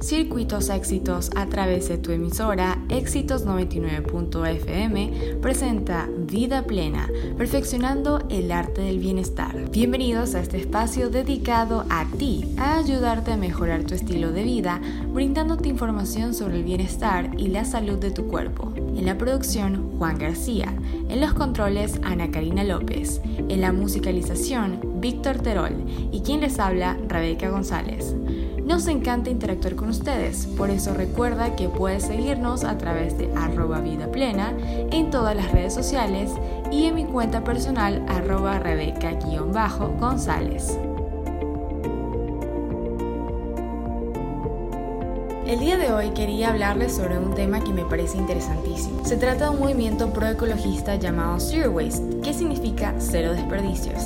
Circuitos éxitos a través de tu emisora Éxitos 99.fm presenta Vida Plena, perfeccionando el arte del bienestar. Bienvenidos a este espacio dedicado a ti, a ayudarte a mejorar tu estilo de vida, brindándote información sobre el bienestar y la salud de tu cuerpo. En la producción, Juan García. En los controles, Ana Karina López. En la musicalización, Víctor Terol. Y quien les habla, Rebeca González. Nos encanta interactuar con ustedes, por eso recuerda que puedes seguirnos a través de arroba vida plena en todas las redes sociales y en mi cuenta personal arroba rebeca-gonzález. El día de hoy quería hablarles sobre un tema que me parece interesantísimo. Se trata de un movimiento proecologista llamado Zero Waste, que significa cero desperdicios.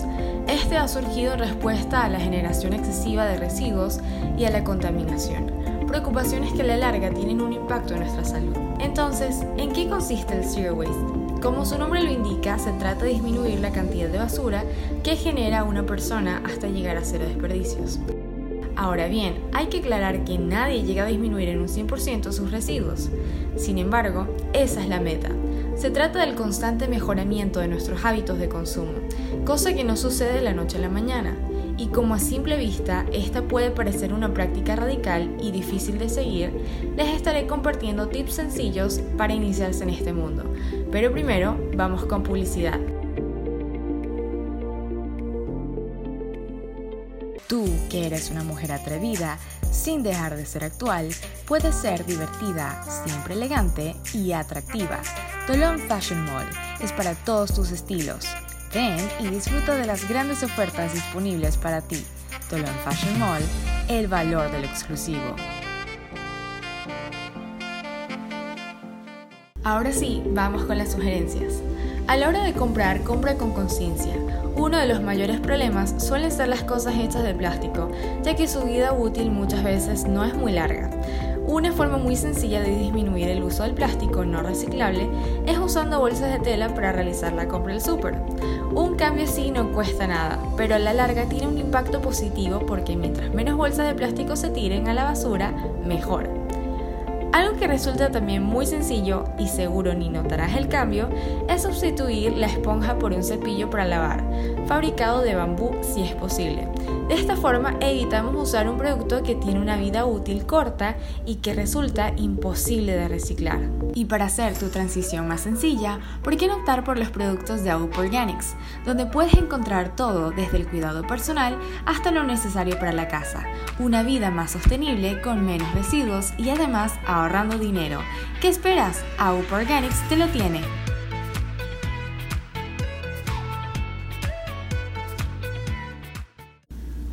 Este ha surgido en respuesta a la generación excesiva de residuos y a la contaminación, preocupaciones que a la larga tienen un impacto en nuestra salud. Entonces, ¿en qué consiste el Zero Waste? Como su nombre lo indica, se trata de disminuir la cantidad de basura que genera una persona hasta llegar a cero desperdicios. Ahora bien, hay que aclarar que nadie llega a disminuir en un 100% sus residuos. Sin embargo, esa es la meta. Se trata del constante mejoramiento de nuestros hábitos de consumo, cosa que no sucede de la noche a la mañana. Y como a simple vista esta puede parecer una práctica radical y difícil de seguir, les estaré compartiendo tips sencillos para iniciarse en este mundo. Pero primero, vamos con publicidad. Tú, que eres una mujer atrevida, sin dejar de ser actual, puedes ser divertida, siempre elegante y atractiva. Tolón Fashion Mall es para todos tus estilos. Ven y disfruta de las grandes ofertas disponibles para ti. Tolón Fashion Mall, el valor del exclusivo. Ahora sí, vamos con las sugerencias. A la hora de comprar, compra con conciencia. Uno de los mayores problemas suelen ser las cosas hechas de plástico, ya que su vida útil muchas veces no es muy larga. Una forma muy sencilla de disminuir el uso del plástico no reciclable es usando bolsas de tela para realizar la compra del súper. Un cambio así no cuesta nada, pero a la larga tiene un impacto positivo porque mientras menos bolsas de plástico se tiren a la basura, mejor. Algo que resulta también muy sencillo y seguro ni notarás el cambio es sustituir la esponja por un cepillo para lavar, fabricado de bambú si es posible. De esta forma evitamos usar un producto que tiene una vida útil corta y que resulta imposible de reciclar. Y para hacer tu transición más sencilla, ¿por qué no optar por los productos de Aup Organics, donde puedes encontrar todo desde el cuidado personal hasta lo necesario para la casa? Una vida más sostenible con menos residuos y además ahorrando dinero. ¿Qué esperas? Aup Organics te lo tiene.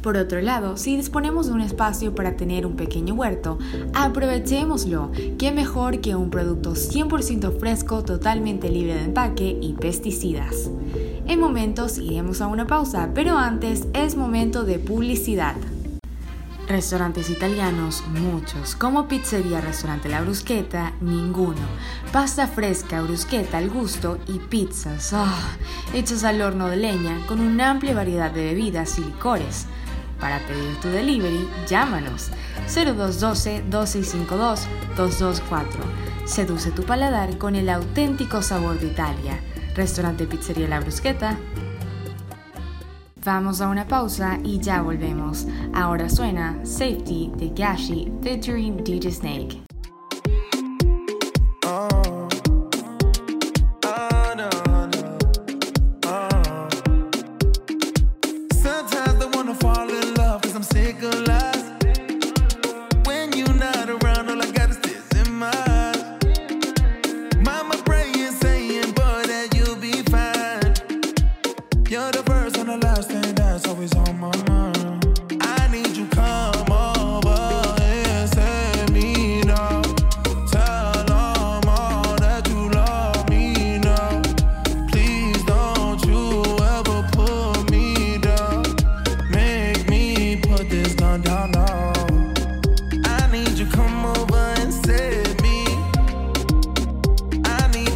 Por otro lado, si disponemos de un espacio para tener un pequeño huerto, aprovechémoslo. ¿Qué mejor que un producto 100% fresco, totalmente libre de empaque y pesticidas? En momentos iremos a una pausa, pero antes es momento de publicidad. Restaurantes italianos, muchos. Como pizzería, restaurante La Brusqueta, ninguno. Pasta fresca, brusqueta al gusto y pizzas, ah, hechas al horno de leña con una amplia variedad de bebidas y licores. Para pedir tu delivery, llámanos 0212-2652-224. Seduce tu paladar con el auténtico sabor de Italia. Restaurante Pizzería La Brusqueta. Vamos a una pausa y ya volvemos. Ahora suena Safety de Gashi featuring DJ Snake.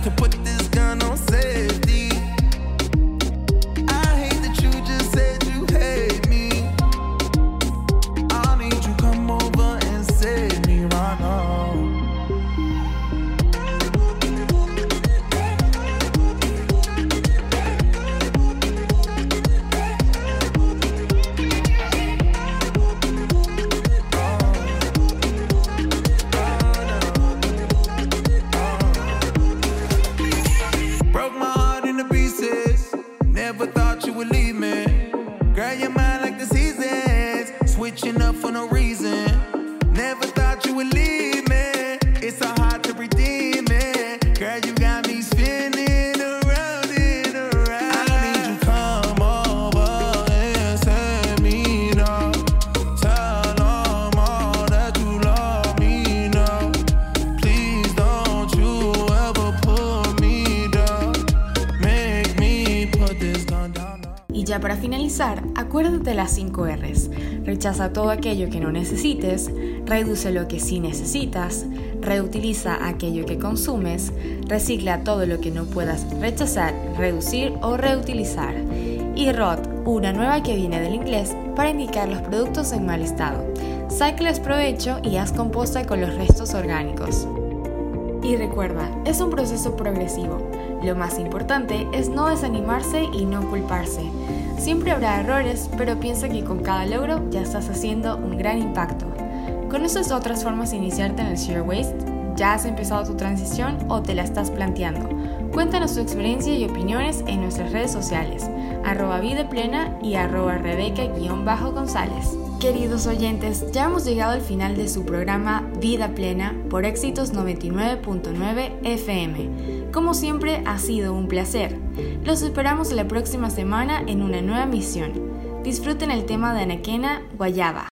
to put para finalizar, acuérdate de las 5 R's. Rechaza todo aquello que no necesites, reduce lo que sí necesitas, reutiliza aquello que consumes, recicla todo lo que no puedas rechazar, reducir o reutilizar. Y ROT, una nueva que viene del inglés para indicar los productos en mal estado. Sácales provecho y haz composta con los restos orgánicos. Y recuerda, es un proceso progresivo. Lo más importante es no desanimarse y no culparse. Siempre habrá errores, pero piensa que con cada logro ya estás haciendo un gran impacto. ¿Conoces otras formas de iniciarte en el Zero Waste? ¿Ya has empezado tu transición o te la estás planteando? Cuéntanos tu experiencia y opiniones en nuestras redes sociales, arroba vida plena y arroba rebeca-gonzález. Queridos oyentes, ya hemos llegado al final de su programa Vida Plena por Éxitos 99.9 FM. Como siempre, ha sido un placer. Los esperamos la próxima semana en una nueva misión. Disfruten el tema de Anaquena Guayaba.